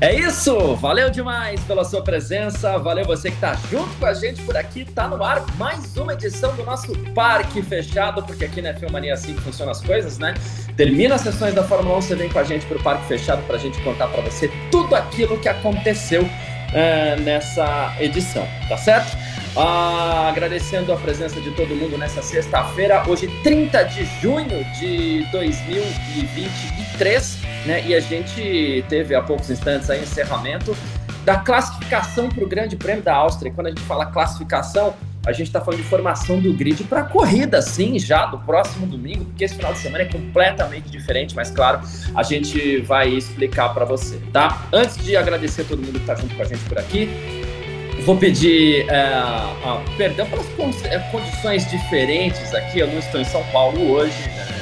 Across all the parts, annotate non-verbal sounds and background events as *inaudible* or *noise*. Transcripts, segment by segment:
É isso! Valeu demais pela sua presença, valeu você que está junto com a gente por aqui. Tá no ar mais uma edição do nosso Parque Fechado, porque aqui na Filmania é assim que funcionam as coisas, né? Termina as sessões da Fórmula 1, você vem com a gente para o Parque Fechado para a gente contar para você tudo aquilo que aconteceu uh, nessa edição, tá certo? Uh, agradecendo a presença de todo mundo nessa sexta-feira, hoje 30 de junho de 2023 né? E a gente teve há poucos instantes aí encerramento da classificação para o Grande Prêmio da Áustria. E quando a gente fala classificação, a gente está falando de formação do grid para corrida, sim, já do próximo domingo, porque esse final de semana é completamente diferente, mas claro, a gente vai explicar para você, tá? Antes de agradecer a todo mundo que está junto com a gente por aqui, vou pedir é, perdão pelas é, condições diferentes aqui. Eu não estou em São Paulo hoje, né?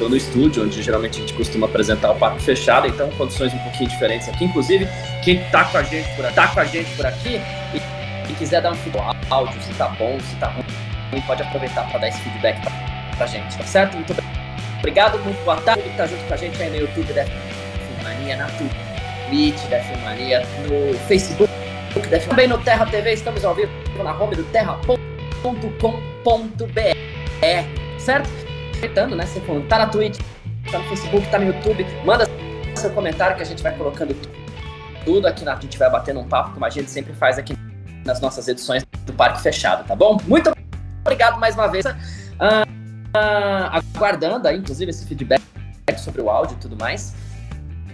estou no estúdio, onde geralmente a gente costuma apresentar o papo fechado, então condições um pouquinho diferentes aqui. Inclusive, quem está com a gente por aqui, tá com a gente por aqui e, e quiser dar um feedback áudio, se tá bom, se tá ruim, pode aproveitar para dar esse feedback pra, pra gente, tá certo? Muito obrigado, muito boa tarde. que tá junto com a gente aí no YouTube da Filmania, na Twitch da Filmania, no Facebook também no Terra TV, estamos ao vivo na home do terra.com.br, certo? aproveitando, né? Você falando, tá na Twitch, tá no Facebook, tá no YouTube, manda seu comentário que a gente vai colocando tudo aqui na. A gente vai batendo um papo, como a gente sempre faz aqui nas nossas edições do Parque Fechado, tá bom? Muito obrigado mais uma vez. Uh, aguardando aí, inclusive, esse feedback sobre o áudio e tudo mais.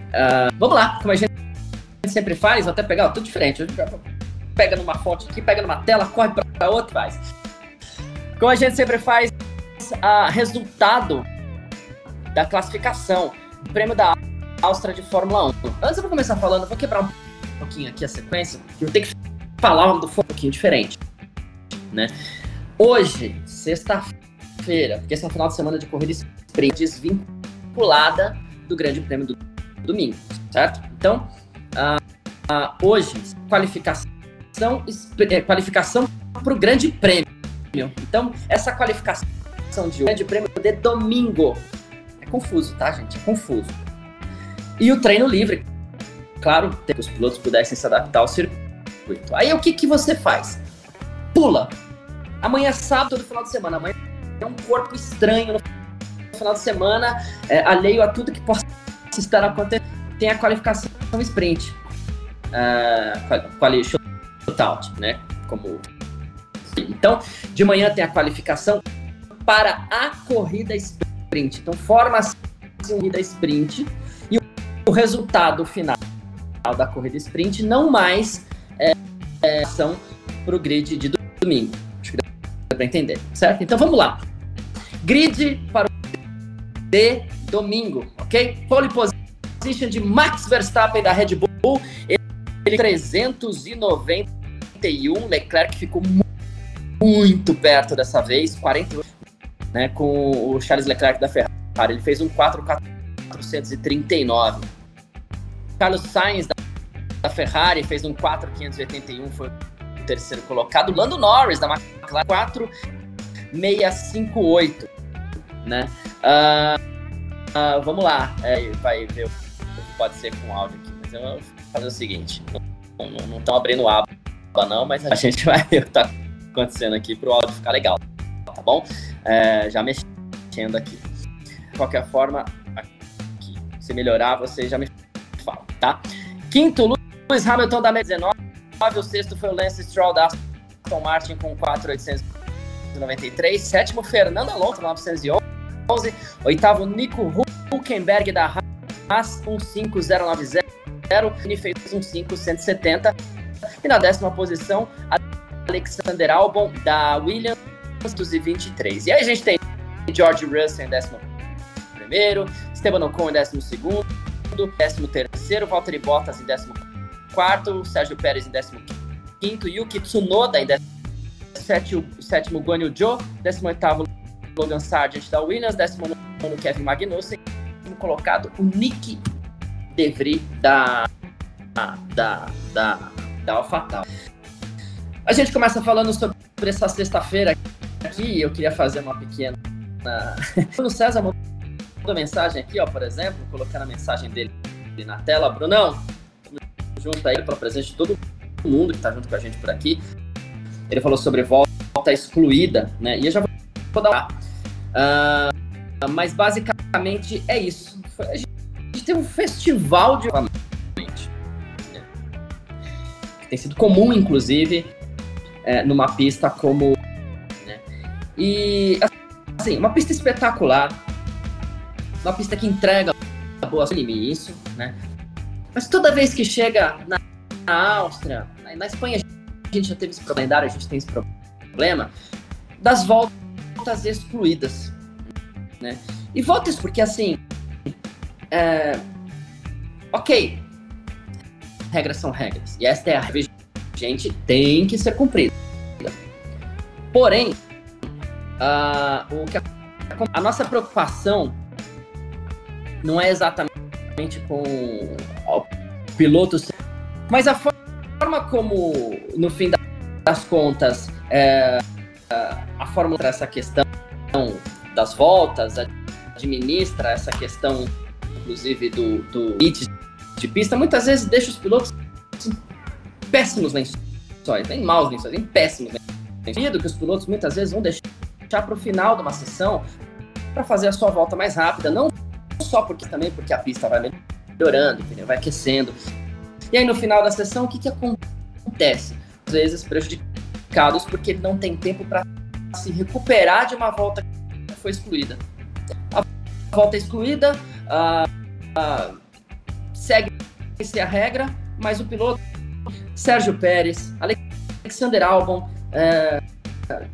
Uh, vamos lá, como a gente sempre faz, vou até pegar ó, tudo diferente. Pega numa fonte aqui, pega numa tela, corre para outra faz. Como a gente sempre faz, a resultado da classificação do prêmio da Áustria de Fórmula 1. Antes de começar falando, eu vou quebrar um pouquinho aqui a sequência, eu tenho que falar um pouquinho diferente. Né? Hoje, sexta-feira, porque esse é um final de semana de corrida sprint desvinculada do Grande Prêmio do domingo, certo? Então, uh, hoje, qualificação, é, qualificação para o Grande Prêmio. Então, essa qualificação de Grande Prêmio de domingo. É confuso, tá, gente? É confuso. E o treino livre, claro, que os pilotos pudessem se adaptar ao circuito. Aí o que, que você faz? Pula. Amanhã é sábado, todo final de semana. Amanhã é um corpo estranho no final de semana, é, alheio a tudo que possa estar acontecendo. Tem a qualificação sprint. Uh, quali shootout, né? Como então, de manhã tem a qualificação para a corrida sprint. Então, forma-se corrida sprint e o resultado final da corrida sprint não mais é, é são para o grid de domingo. Acho que dá para entender, certo? Então, vamos lá. Grid para o de domingo, ok? Pole position de Max Verstappen da Red Bull. Ele 391, Leclerc ficou muito perto dessa vez, 48 né, com o Charles Leclerc da Ferrari. Ele fez um 4,439. Carlos Sainz da, da Ferrari fez um 4,581, foi o terceiro colocado. Lando Norris da McLaren 4,658. Né? Uh, uh, vamos lá, é, vai ver o que pode ser com áudio aqui. Mas eu fazer o seguinte: não estão abrindo aba, não, mas a *laughs* gente vai ver o que está acontecendo aqui para o áudio ficar legal, tá bom? é, já mexendo aqui. De qualquer forma, aqui, se melhorar, você já me fala, tá? Quinto, Lewis Hamilton da 19. O sexto foi o Lance Stroll da Aston Martin com 4,893. Sétimo, Fernando Alonso, 911. Oitavo, Nico Huckenberg da Haas, 15090. Ele fez um 5170. E na décima posição, Alexander Albon da Williams 223. E aí a gente tem George Russell em 11, Esteban Ocon em 12, 13, Valtteri Bottas em 14, Sérgio Pérez em 15, Yuki Tsunoda em 17, o sétimo Guanyu Zhou, 18 Logan Sargent da Williams, 19 Kevin Magnussen, colocado o Nick DeVry da da da da AlphaTauri. A gente começa falando sobre essa sexta-feira aqui, eu queria fazer uma pequena *laughs* Bruno César mandou mensagem aqui, ó, por exemplo, colocando a mensagem dele na tela, Brunão, junto aí para o presente de todo mundo que está junto com a gente por aqui. Ele falou sobre volta excluída, né? E eu já vou dar uh, mas basicamente é isso. A gente teve um festival de né? que tem sido comum, inclusive, é, numa pista como. Né? E assim, uma pista espetacular, uma pista que entrega boas isso, né? Mas toda vez que chega na, na Áustria, na, na, Espanha, a gente já teve esse problema, a gente tem esse problema das voltas excluídas, né? E voltas porque, assim, é, ok, regras são regras, e esta é a gente, tem que ser cumprida. Porém, uh, o que a, a nossa preocupação não é exatamente com o piloto, mas a forma como, no fim das contas, é, a Fórmula essa questão das voltas, administra essa questão, inclusive, do, do limite de pista, muitas vezes deixa os pilotos péssimos lençóis, nem maus lençóis, nem péssimos lençóis. que os pilotos muitas vezes vão deixar para o final de uma sessão para fazer a sua volta mais rápida, não só porque também porque a pista vai melhorando, vai aquecendo. E aí no final da sessão, o que, que acontece? Às vezes prejudicados porque não tem tempo para se recuperar de uma volta que foi excluída. A volta excluída uh, segue-se a regra, mas o piloto Sérgio Pérez, Alexander Albon, uh,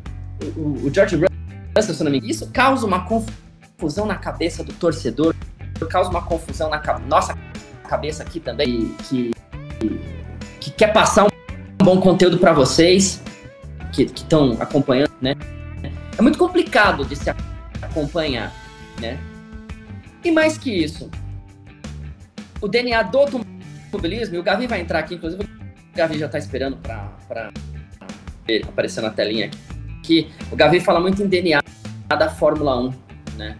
o, o George Russell, se não me engano, isso causa uma confusão na cabeça do torcedor, causa uma confusão na nossa cabeça aqui também, que, que, que quer passar um bom conteúdo para vocês que estão acompanhando, né? É muito complicado de se acompanhar, né? E mais que isso, o DNA do automobilismo, e o Gavi vai entrar aqui, inclusive o Gavi já está esperando para aparecer na telinha aqui o Gavi fala muito em DNA da Fórmula 1, né?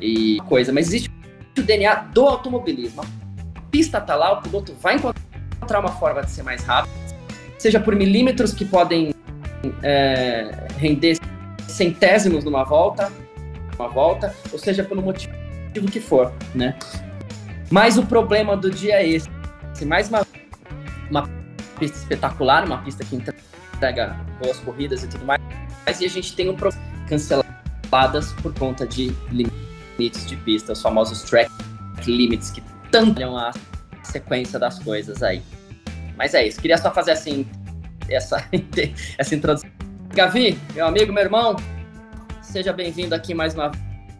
E coisa, mas existe o DNA do automobilismo. A pista tá lá, o piloto vai encontrar uma forma de ser mais rápido, seja por milímetros que podem é, render centésimos numa volta, uma volta, ou seja pelo motivo que for, né? Mas o problema do dia é esse. Mais uma, uma pista espetacular, uma pista que entrega boas corridas e tudo mais, e a gente tem um problema canceladas por conta de limites de pista, os famosos track limits que tanto a sequência das coisas aí. Mas é isso, queria só fazer assim essa, *laughs* essa introdução. Gavi, meu amigo, meu irmão, seja bem-vindo aqui mais uma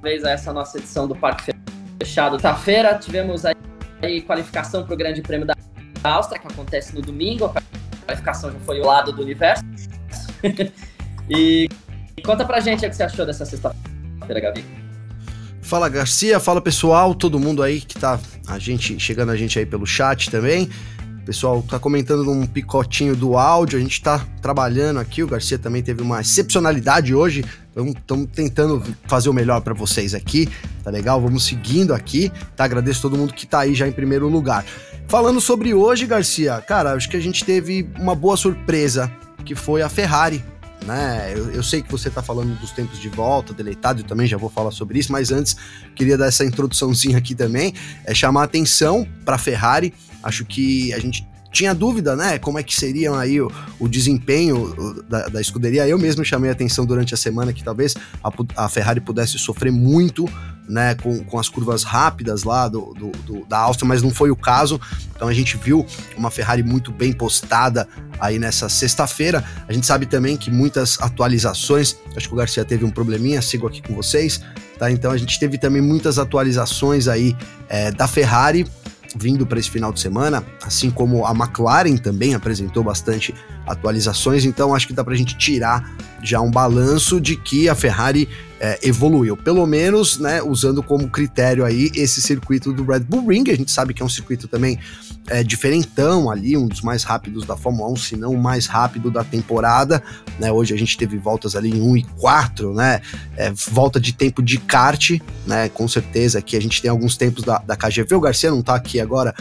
vez a essa nossa edição do Parque Fechado. Quinta-feira tivemos aí, qualificação para o Grande Prêmio da Áustria, que acontece no domingo. A qualificação já foi o lado do universo. *laughs* e conta pra gente o que você achou dessa sexta-feira, Gavi. Fala Garcia, fala pessoal, todo mundo aí que tá a gente chegando a gente aí pelo chat também. Pessoal tá comentando num picotinho do áudio, a gente tá trabalhando aqui, o Garcia também teve uma excepcionalidade hoje, estamos tentando fazer o melhor para vocês aqui, tá legal? Vamos seguindo aqui, tá? Agradeço todo mundo que tá aí já em primeiro lugar. Falando sobre hoje, Garcia, cara, acho que a gente teve uma boa surpresa, que foi a Ferrari, né? Eu, eu, sei que você está falando dos tempos de volta, deleitado, e também já vou falar sobre isso, mas antes queria dar essa introduçãozinha aqui também, é chamar atenção para a Ferrari. Acho que a gente tinha dúvida, né? Como é que seria aí o, o desempenho da, da, escuderia. Eu mesmo chamei a atenção durante a semana que talvez a, a Ferrari pudesse sofrer muito né, com, com as curvas rápidas lá do, do, do, da Áustria, mas não foi o caso. Então a gente viu uma Ferrari muito bem postada aí nessa sexta-feira. A gente sabe também que muitas atualizações, acho que o Garcia teve um probleminha, sigo aqui com vocês, tá? Então a gente teve também muitas atualizações aí é, da Ferrari vindo para esse final de semana, assim como a McLaren também apresentou bastante atualizações, então acho que dá para a gente tirar já um balanço de que a Ferrari é, evoluiu, pelo menos, né, usando como critério aí esse circuito do Red Bull Ring, a gente sabe que é um circuito também é, diferentão ali, um dos mais rápidos da Fórmula 1, se não o mais rápido da temporada, né, hoje a gente teve voltas ali em 1 e 4, né, é, volta de tempo de kart, né, com certeza aqui a gente tem alguns tempos da, da KGV, o Garcia não tá aqui agora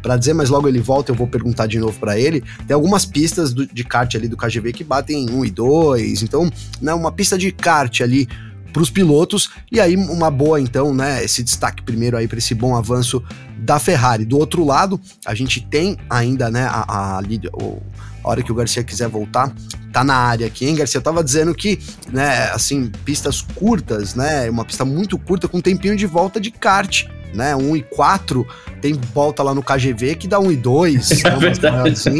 para dizer, mas logo ele volta, eu vou perguntar de novo para ele. Tem algumas pistas do, de kart ali do KGV que batem em 1 e 2, então, né, uma pista de kart ali para os pilotos. E aí, uma boa, então, né? Esse destaque primeiro aí para esse bom avanço da Ferrari. Do outro lado, a gente tem ainda, né, a, a, a, hora que o Garcia quiser voltar, tá na área aqui, hein, Garcia? Eu tava dizendo que, né, assim, pistas curtas, né? Uma pista muito curta com tempinho de volta de kart. Né, 1 e 4 tem volta lá no KGV que dá 1 e 2, *laughs* é né, verdade.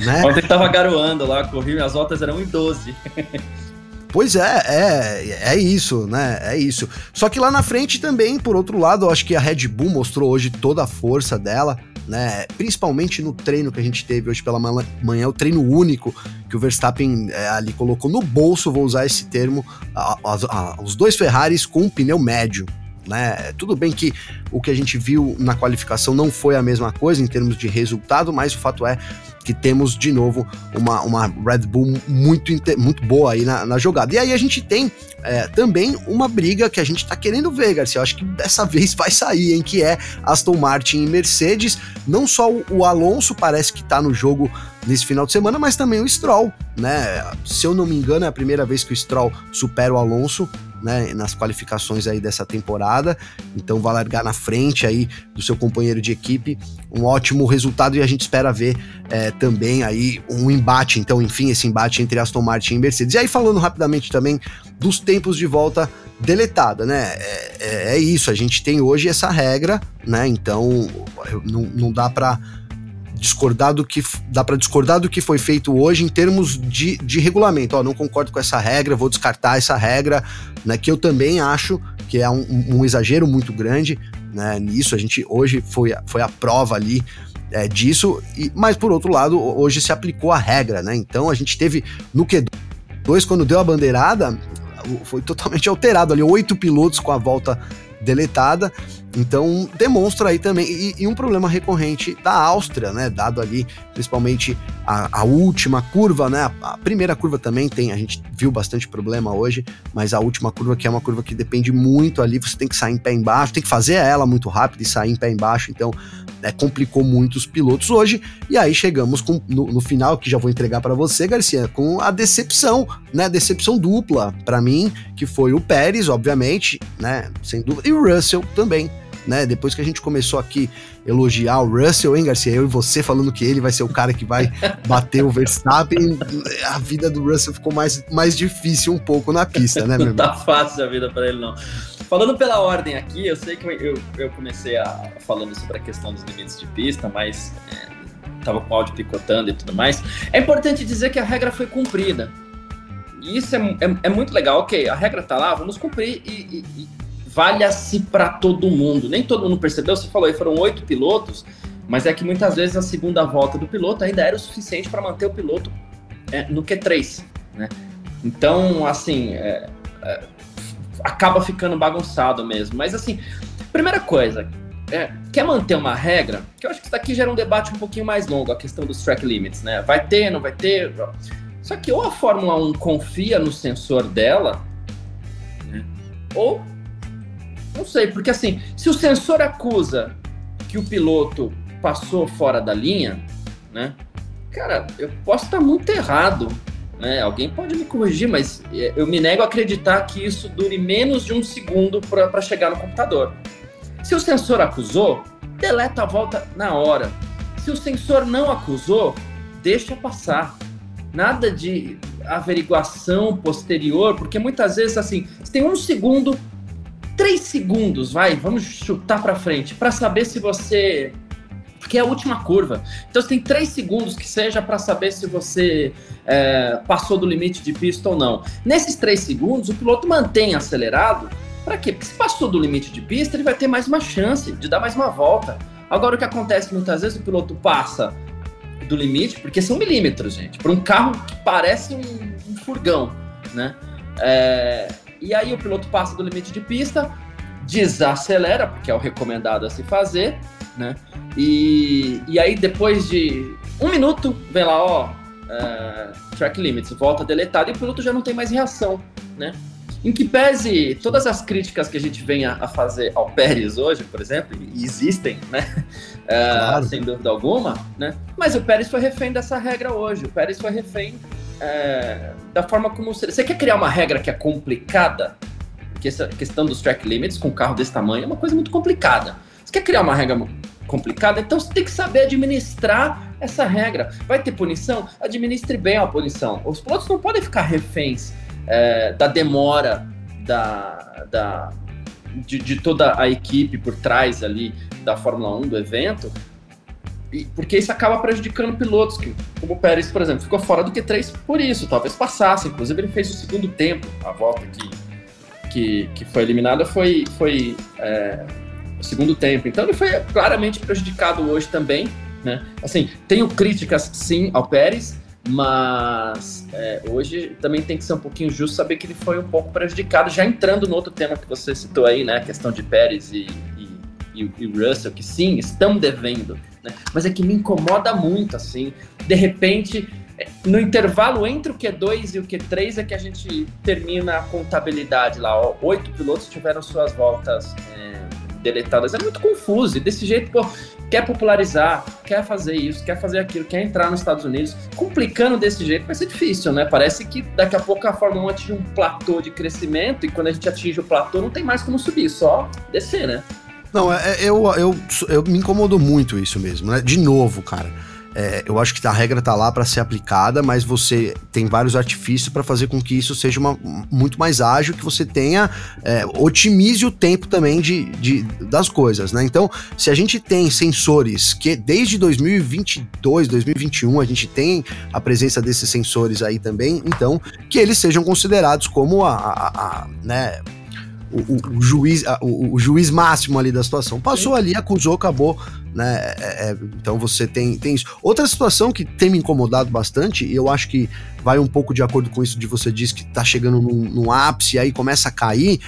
né? Ontem tava garoando lá, corri, as voltas eram 1 e 12. Pois é, é, é isso, né? É isso. Só que lá na frente também, por outro lado, eu acho que a Red Bull mostrou hoje toda a força dela, né? Principalmente no treino que a gente teve hoje pela manhã, o treino único que o Verstappen é, ali colocou no bolso, vou usar esse termo, a, a, a, os dois Ferraris com um pneu médio, né? Tudo bem que o que a gente viu na qualificação não foi a mesma coisa em termos de resultado, mas o fato é que temos de novo uma, uma Red Bull muito, muito boa aí na, na jogada. E aí a gente tem é, também uma briga que a gente tá querendo ver, Garcia. Eu acho que dessa *laughs* vez vai sair, hein? Que é Aston Martin e Mercedes. Não só o, o Alonso parece que tá no jogo nesse final de semana, mas também o Stroll, né? Se eu não me engano, é a primeira vez que o Stroll supera o Alonso né, nas qualificações aí dessa temporada, então vai largar na frente aí do seu companheiro de equipe, um ótimo resultado e a gente espera ver é, também aí um embate, então enfim, esse embate entre Aston Martin e Mercedes. E aí falando rapidamente também dos tempos de volta deletada, né, é, é, é isso, a gente tem hoje essa regra, né, então não, não dá para discordar do que dá para discordar do que foi feito hoje em termos de, de regulamento. Ó, não concordo com essa regra, vou descartar essa regra, né? Que eu também acho que é um, um exagero muito grande, né? Nisso a gente hoje foi, foi a prova ali é, disso, e, mas por outro lado hoje se aplicou a regra, né? Então a gente teve no Q2 quando deu a bandeirada foi totalmente *laughs* alterado ali oito pilotos com a volta deletada. Então demonstra aí também, e, e, um problema recorrente da Áustria, né? Dado ali, principalmente a, a última curva, né? A, a, primeira curva também tem, a gente viu bastante problema hoje, mas a última curva, que é uma curva que depende muito ali, você tem que sair em pé embaixo, tem que fazer ela muito rápido e sair em pé embaixo, então é, complicou muito os pilotos hoje. E aí chegamos com, no, no final, que já vou entregar para você, Garcia, com a decepção, né? Decepção dupla para mim, que foi o Pérez, obviamente, né? Sem dúvida, e o Russell também né? Depois que a gente começou aqui elogiar o Russell, hein, Garcia? Eu e você falando que ele vai ser o cara que vai bater o Verstappen, a vida do Russell ficou mais, mais difícil um pouco na pista, né, meu irmão? Não tá fácil a vida para ele, não. Falando pela ordem aqui, eu sei que eu, eu comecei a, falando sobre a questão dos limites de pista, mas é, tava com o áudio picotando e tudo mais. É importante dizer que a regra foi cumprida. E isso é, é, é muito legal, ok, a regra tá lá, vamos cumprir e, e, valha-se para todo mundo. Nem todo mundo percebeu, você falou aí, foram oito pilotos, mas é que muitas vezes a segunda volta do piloto ainda era o suficiente para manter o piloto é, no Q3, né? Então, assim, é, é, acaba ficando bagunçado mesmo. Mas, assim, primeira coisa, é, quer manter uma regra, que eu acho que isso daqui gera um debate um pouquinho mais longo, a questão dos track limits, né? Vai ter, não vai ter? Só que ou a Fórmula 1 confia no sensor dela, né? ou não sei, porque assim, se o sensor acusa que o piloto passou fora da linha, né? Cara, eu posso estar muito errado, né? Alguém pode me corrigir, mas é, eu me nego a acreditar que isso dure menos de um segundo para chegar no computador. Se o sensor acusou, deleta a volta na hora. Se o sensor não acusou, deixa passar. Nada de averiguação posterior, porque muitas vezes assim, você tem um segundo três segundos, vai, vamos chutar para frente, para saber se você. Porque é a última curva. Então você tem três segundos que seja para saber se você é, passou do limite de pista ou não. Nesses três segundos, o piloto mantém acelerado. Para quê? Porque se passou do limite de pista, ele vai ter mais uma chance de dar mais uma volta. Agora, o que acontece muitas vezes, o piloto passa do limite, porque são milímetros, gente, para um carro que parece um, um furgão, né? É, e aí o piloto passa do limite de pista, desacelera, porque é o recomendado a se fazer, né? E, e aí depois de um minuto, vem lá, ó, é, track limits, volta deletado e o piloto já não tem mais reação, né? Em que pese todas as críticas que a gente vem a, fazer ao Pérez hoje, por exemplo, e existem, né? *laughs* É, claro. sem dúvida alguma, né? Mas o Pérez foi refém dessa regra hoje. O Pérez foi refém é, da forma como você. Você quer criar uma regra que é complicada? Porque essa questão dos track limits com um carro desse tamanho é uma coisa muito complicada. Você quer criar uma regra complicada? Então você tem que saber administrar essa regra. Vai ter punição? Administre bem a punição. Os pilotos não podem ficar reféns é, da demora da, da, de, de, toda a equipe por trás ali da Fórmula 1 do evento, porque isso acaba prejudicando pilotos, que, como o Pérez, por exemplo, ficou fora do Q3 por isso, talvez passasse, inclusive ele fez o segundo tempo, a volta que, que, que foi eliminada foi, foi é, o segundo tempo, então ele foi claramente prejudicado hoje também, né? Assim, tenho críticas sim ao Pérez, mas é, hoje também tem que ser um pouquinho justo saber que ele foi um pouco prejudicado, já entrando no outro tema que você citou aí, né? A questão de Pérez e, e, e Russell, que sim, estão devendo, né? Mas é que me incomoda muito, assim. De repente, é, no intervalo entre o Q2 e o Q3 é que a gente termina a contabilidade lá. Ó, oito pilotos tiveram suas voltas é, deletadas. É muito confuso. E desse jeito, pô, quer popularizar, quer fazer isso, quer fazer aquilo, quer entrar nos Estados Unidos, complicando desse jeito vai ser difícil, né? Parece que daqui a pouco a Fórmula 1 atinge um platô de crescimento e quando a gente atinge o platô não tem mais como subir, só descer, né? Não, é, é eu, eu, eu me incomodou muito isso mesmo, né? De novo, cara é, eu acho que a regra tá lá para ser aplicada, mas você tem vários artifícios para fazer com que isso seja uma, muito mais ágil, que você tenha, é, otimize o tempo também de, de, das coisas, né? Então, se a gente tem sensores que desde 2022, 2021, a gente tem a presença desses sensores aí também, então, que eles sejam considerados como a, a, a né, o, o, juiz, o, o, juiz máximo ali da situação. Passou ali, acusou, acabou, né? É, é, então você tem, tem isso. Outra situação que tem me incomodado bastante, e eu acho que vai um pouco de acordo com isso de você diz que tá chegando num, num ápice e aí começa a cair,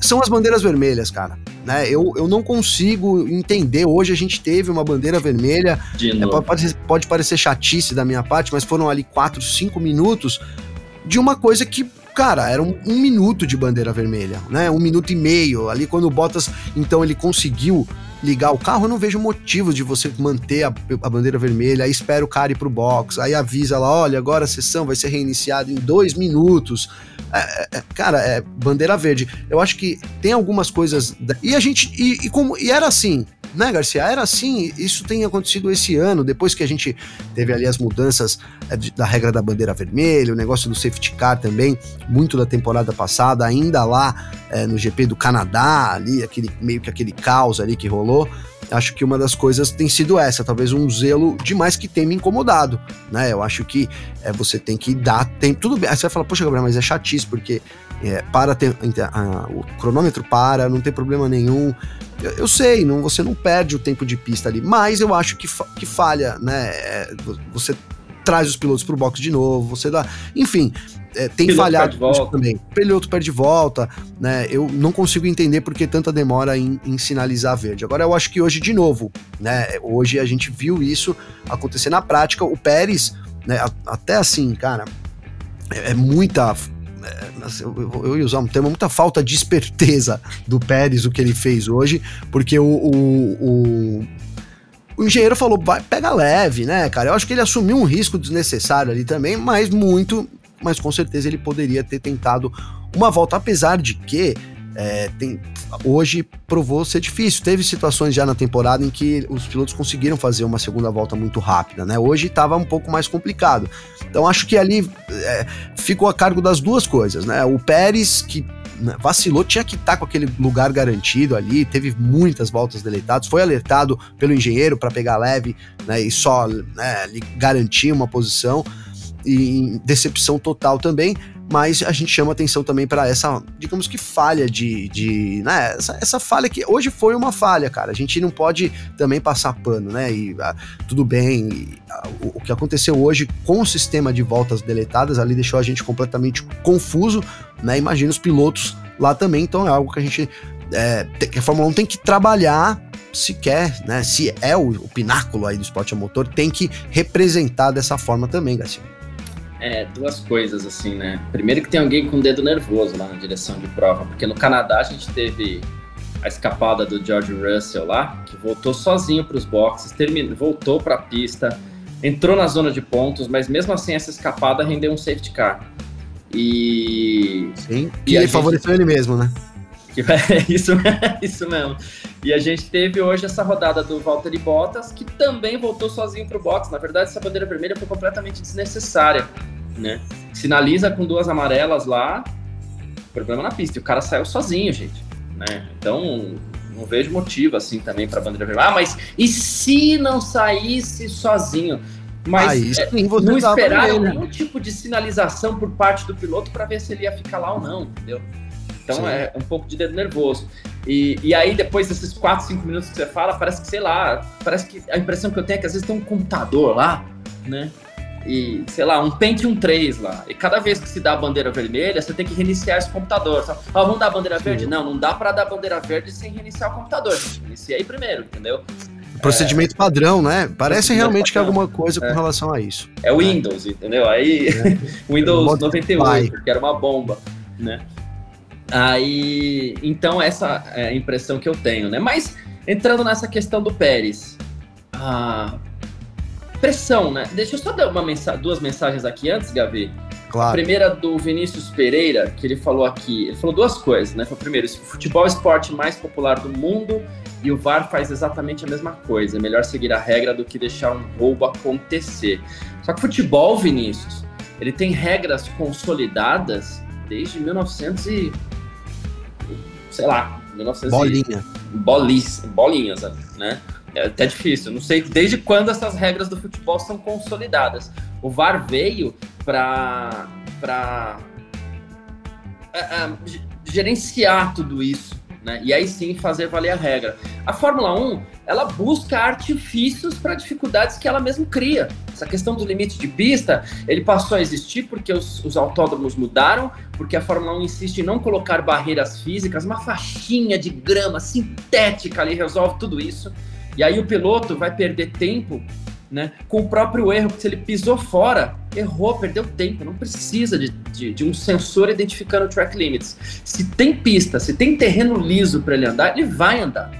são as bandeiras vermelhas, cara. Né? Eu, eu não consigo entender. Hoje a gente teve uma bandeira vermelha. É, pode, pode parecer chatice da minha parte, mas foram ali 4, 5 minutos de uma coisa que cara, era um, um, minuto de bandeira vermelha, né? Um minuto e meio. Ali quando o Bottas, então, ele conseguiu ligar o carro, eu não vejo motivo de você manter a, a bandeira vermelha, aí espera o cara ir pro box, aí avisa lá, olha, agora a sessão vai ser reiniciada em dois minutos. É, é, é cara, é bandeira verde. Eu acho que tem algumas coisas. Da... E a gente. E, e, como, e era assim, né, Garcia? Era assim, isso tem acontecido esse ano, depois que a gente teve ali as mudanças é, da regra da bandeira vermelha, o negócio do safety car também, muito da temporada passada, ainda lá é, no GP do Canadá, ali, aquele, meio que aquele caos ali que rolou. Acho que uma das coisas tem sido essa, talvez um zelo demais que tem me incomodado, né? Eu acho que é, você tem que dar tempo. Tudo bem. Aí você vai falar, poxa, Gabriel, mas é chatice, porque é, para ter, a, o cronômetro para, não tem problema nenhum. Eu, eu, sei, não, você não perde o tempo de pista ali, mas eu acho que, fa, que falha, né? É, você traz os pilotos pro box de novo, você dá. Enfim, é, tem piloto falhado também. Piloto perde volta, né? Eu não consigo entender por que tanta demora em, em, sinalizar verde. Agora eu acho que hoje, de novo, né? Hoje a gente viu isso acontecer na prática. O Pérez, né? Até assim, cara, é, é muita eu, eu ia usar um termo, muita falta de esperteza do Pérez, o que ele fez hoje, porque o, o, o, o engenheiro falou, vai, pega leve, né, cara? Eu acho que ele assumiu um risco desnecessário ali também, mas muito, mas com certeza ele poderia ter tentado uma volta, apesar de que é, tem, hoje provou ser difícil. Teve situações já na temporada em que os pilotos conseguiram fazer uma segunda volta muito rápida, né? Hoje estava um pouco mais complicado. Então acho que ali é, ficou a cargo das duas coisas, né? O Pérez, que né, vacilou, tinha que estar tá com aquele lugar garantido ali, teve muitas voltas deletadas, foi alertado pelo engenheiro para pegar leve né, e só né, garantir uma posição e decepção total também, mas a gente chama atenção também para essa, digamos que falha de, de né, essa, essa, falha que hoje foi uma falha, cara. A gente não pode também passar pano, né? E ah, tudo bem, e, ah, o, o, que aconteceu hoje com o sistema de voltas deletadas ali deixou a gente completamente confuso, né? Imagina os pilotos lá também, então é algo que a gente é, a Fórmula 1 tem que trabalhar se quer, né? Se é o, o pináculo aí do esporte a motor, tem que representar dessa forma também, Garcia. É, duas coisas, assim, né? Primeiro que tem alguém com o dedo nervoso lá na direção de prova, porque no Canadá a gente teve a escapada do George Russell lá, que voltou sozinho para os boxes, terminou, voltou para a pista, entrou na zona de pontos, mas mesmo assim essa escapada rendeu um safety car. E. Sim, e, e favoreceu gente... ele mesmo, né? *laughs* É isso, isso mesmo. E a gente teve hoje essa rodada do Valtteri Bottas, que também voltou sozinho para o box. Na verdade, essa bandeira vermelha foi completamente desnecessária, né? Sinaliza com duas amarelas lá, problema na pista. E o cara saiu sozinho, gente, né? Então, não vejo motivo assim também para bandeira vermelha. Ah, mas e se não saísse sozinho? Mas ah, sim, não esperaram nenhum tipo de sinalização por parte do piloto para ver se ele ia ficar lá ou não, entendeu? Então Sim. é um pouco de dedo nervoso. E, e aí, depois desses 4, 5 minutos que você fala, parece que, sei lá, parece que a impressão que eu tenho é que às vezes tem um computador lá, né? E, sei lá, um Pentium 3 lá. E cada vez que se dá a bandeira vermelha, você tem que reiniciar esse computador. Ah, vamos dar a bandeira Sim. verde? Não, não dá para dar a bandeira verde sem reiniciar o computador. Inicia aí primeiro, entendeu? Procedimento é... padrão, né? Parece realmente padrão. que é alguma coisa é. com relação a isso. É o Windows, entendeu? Aí, é. *laughs* Windows 98, que era uma bomba, né? Aí, então essa é a impressão que eu tenho, né? Mas entrando nessa questão do Pérez, a pressão, né? Deixa eu só dar uma mensa duas mensagens aqui antes, Gavi. Claro. A primeira do Vinícius Pereira, que ele falou aqui, ele falou duas coisas, né? Foi primeiro, o futebol é o esporte mais popular do mundo e o VAR faz exatamente a mesma coisa. É melhor seguir a regra do que deixar um roubo acontecer. Só que futebol, Vinícius, ele tem regras consolidadas desde 1900 e sei lá, 1900 Bolinha. Bolis, bolinhas, né? É até difícil. Não sei desde quando essas regras do futebol são consolidadas. O VAR veio para para é, é, gerenciar tudo isso né? E aí sim fazer valer a regra. A Fórmula 1, ela busca artifícios para dificuldades que ela mesma cria. Essa questão do limite de pista, ele passou a existir porque os, os autódromos mudaram, porque a Fórmula 1 insiste em não colocar barreiras físicas, uma faixinha de grama sintética ali resolve tudo isso. E aí o piloto vai perder tempo né? Com o próprio erro, porque se ele pisou fora, errou, perdeu tempo, não precisa de, de, de um sensor identificando track limits. Se tem pista, se tem terreno liso para ele andar, ele vai andar.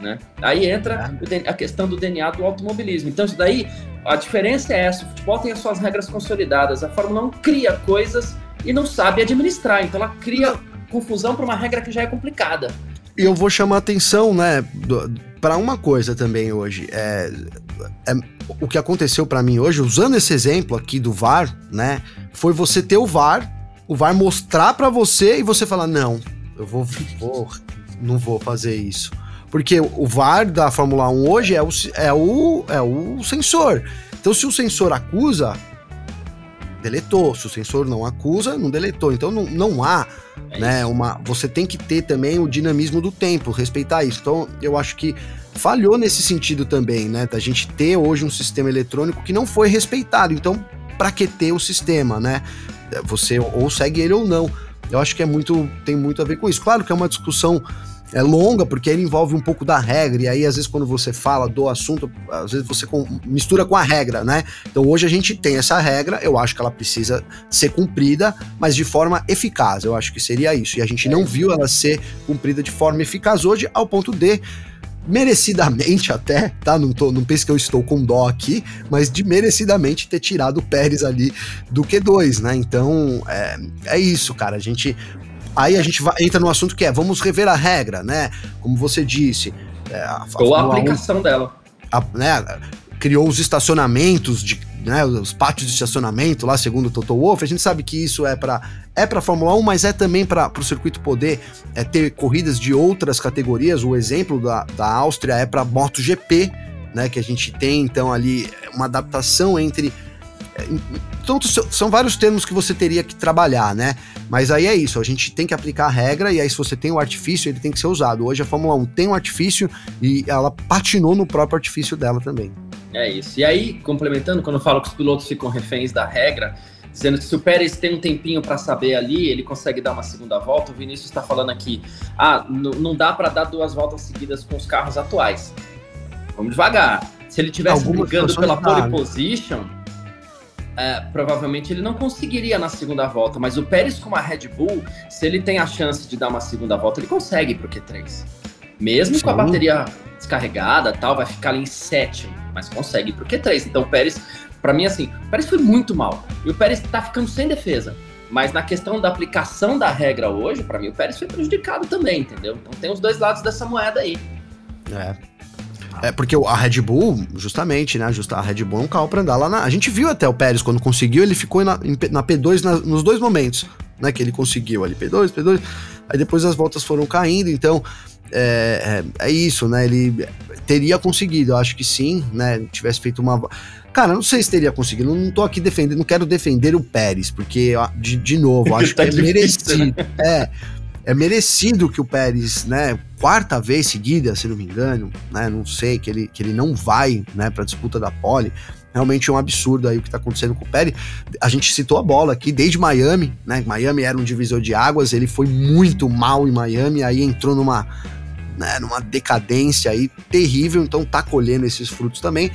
Né? Aí entra a questão do DNA do automobilismo. Então, isso daí, a diferença é essa: o futebol tem as suas regras consolidadas, a Fórmula 1 cria coisas e não sabe administrar, então ela cria confusão para uma regra que já é complicada. E eu vou chamar atenção, né, para uma coisa também hoje. É, é o que aconteceu para mim hoje, usando esse exemplo aqui do VAR, né, foi você ter o VAR, o VAR mostrar para você e você falar não, eu vou, vou, não vou fazer isso. Porque o VAR da Fórmula 1 hoje é o, é o, é o sensor. Então, se o sensor acusa, deletou. Se o sensor não acusa, não deletou. Então não, não há, é né, uma. Você tem que ter também o dinamismo do tempo, respeitar isso. Então, eu acho que falhou nesse sentido também, né? Da gente ter hoje um sistema eletrônico que não foi respeitado. Então, para que ter o sistema, né? Você ou segue ele ou não. Eu acho que é muito, tem muito a ver com isso. Claro que é uma discussão é longa, porque ele envolve um pouco da regra, e aí às vezes quando você fala do assunto, às vezes você com, mistura com a regra, né? Então hoje a gente tem essa regra, eu acho que ela precisa ser cumprida, mas de forma eficaz, eu acho que seria isso, e a gente não viu ela ser cumprida de forma eficaz hoje, ao ponto de merecidamente até, tá? Não, tô, não pense que eu estou com dó aqui, mas de merecidamente ter tirado o Pérez ali do Q2, né? Então, é, é isso, cara. A gente Aí a gente vai, entra no assunto que é, vamos rever a regra, né? Como você disse. É, a, Ou a, aplicação 1, dela. A, né, criou os estacionamentos, de, né, os pátios de estacionamento lá, segundo o Toto Wolff. A gente sabe que isso é para é para Fórmula 1, mas é também para o circuito poder é, ter corridas de outras categorias. O exemplo da, da Áustria é para MotoGP, né, que a gente tem então ali uma adaptação entre então, são vários termos que você teria que trabalhar, né? Mas aí é isso, a gente tem que aplicar a regra e aí se você tem o artifício, ele tem que ser usado. Hoje a Fórmula 1 tem um artifício e ela patinou no próprio artifício dela também. É isso. E aí, complementando, quando eu falo que os pilotos ficam reféns da regra, dizendo que se o Pérez tem um tempinho para saber ali, ele consegue dar uma segunda volta. O Vinícius está falando aqui, ah, não dá para dar duas voltas seguidas com os carros atuais. Vamos devagar. Se ele tivesse Algumas brigando pela pole position, é, provavelmente ele não conseguiria na segunda volta, mas o Pérez com a Red Bull, se ele tem a chance de dar uma segunda volta, ele consegue pro Q3. Mesmo Sim. com a bateria descarregada tal, vai ficar ali em sétimo, mas consegue pro Q3. Então o Pérez, para mim, assim, o Pérez foi muito mal. E o Pérez tá ficando sem defesa. Mas na questão da aplicação da regra hoje, para mim, o Pérez foi prejudicado também, entendeu? Então tem os dois lados dessa moeda aí. É. É porque a Red Bull, justamente, né? A Red Bull é um carro pra andar lá na. A gente viu até o Pérez quando conseguiu, ele ficou na, na P2 na, nos dois momentos, né? Que ele conseguiu ali, P2, P2. Aí depois as voltas foram caindo, então. É, é, é isso, né? Ele teria conseguido, eu acho que sim, né? Tivesse feito uma. Cara, não sei se teria conseguido. Não tô aqui defendendo, não quero defender o Pérez, porque, de, de novo, acho *laughs* tá que é difícil, merecido. Né? É é merecido que o Pérez, né, quarta vez seguida, se não me engano, né, não sei, que ele, que ele não vai, né, para disputa da pole. Realmente é um absurdo aí o que está acontecendo com o Pérez. A gente citou a bola aqui desde Miami, né? Miami era um divisor de águas, ele foi muito mal em Miami, aí entrou numa né, numa decadência aí terrível, então tá colhendo esses frutos também,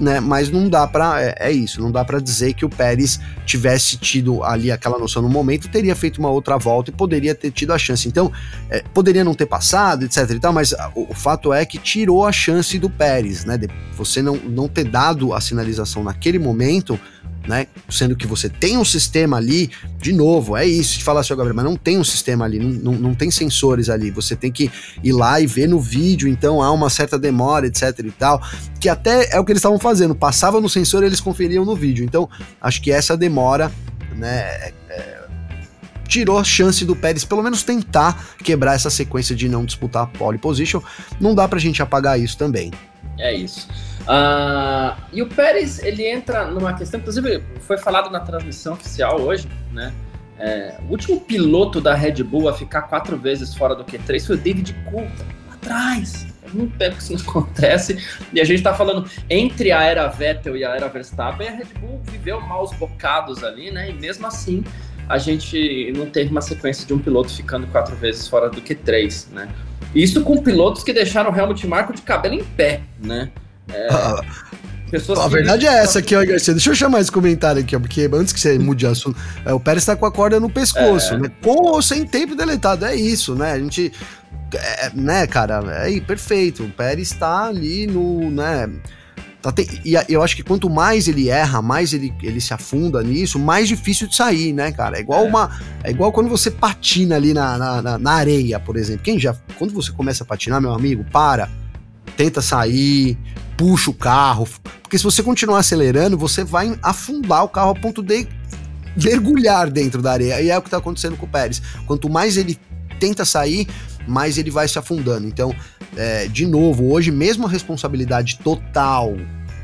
né, mas não dá para é, é, isso, não dá para dizer que o Pérez tivesse tido ali aquela noção no momento, teria feito uma outra volta e poderia ter tido a chance. Então, é, poderia não ter passado, etc e tal, mas o, o, fato é que tirou a chance do Pérez, né, de você não, não ter dado a sinalização naquele momento, né? Sendo que você tem um sistema ali, de novo, é isso, de falar assim, Gabriel, mas não tem um sistema ali, não, não, não, tem sensores ali, você tem que ir lá e ver no vídeo, então há uma certa demora, etc e tal, que até é o que eles estavam fazendo, passava no sensor eles conferiam no vídeo, então acho que essa demora, né, é, é tirou a chance do Pérez pelo menos tentar quebrar essa sequência de não disputar a pole position, não dá pra gente apagar isso também. É isso. Uh, e o Pérez, ele entra numa questão, inclusive foi falado na transmissão oficial hoje, né? É, o último piloto da Red Bull a ficar quatro vezes fora do Q3 foi o David Coulthard, lá atrás. É muito tempo que isso não *laughs* acontece. E a gente tá falando entre a era Vettel e a era Verstappen, a Red Bull viveu maus bocados ali, né? E mesmo assim, a gente não teve uma sequência de um piloto ficando quatro vezes fora do Q3, né? Isso com pilotos que deixaram o Helmut Marko de cabelo em pé, né? É, a verdade é essa aqui, ó, Garcia. Deixa eu chamar esse comentário aqui, ó, porque antes que você mude de assunto, é, o Pérez tá com a corda no pescoço, é. né? Com ou sem tempo deletado, é isso, né? A gente. É, né, cara? É aí, perfeito. O Pérez tá ali no. né? Tá te... E eu acho que quanto mais ele erra, mais ele, ele se afunda nisso, mais difícil de sair, né, cara? É igual é. uma. É igual quando você patina ali na, na, na, areia, por exemplo. Quem já. Quando você começa a patinar, meu amigo, para, tenta sair, puxa o carro. Porque se você continuar acelerando, você vai afundar o carro a ponto de mergulhar dentro da areia. E é o que está acontecendo com o Pérez. Quanto mais ele tenta sair, mais ele vai se afundando. Então, é, de novo, hoje, mesmo a responsabilidade total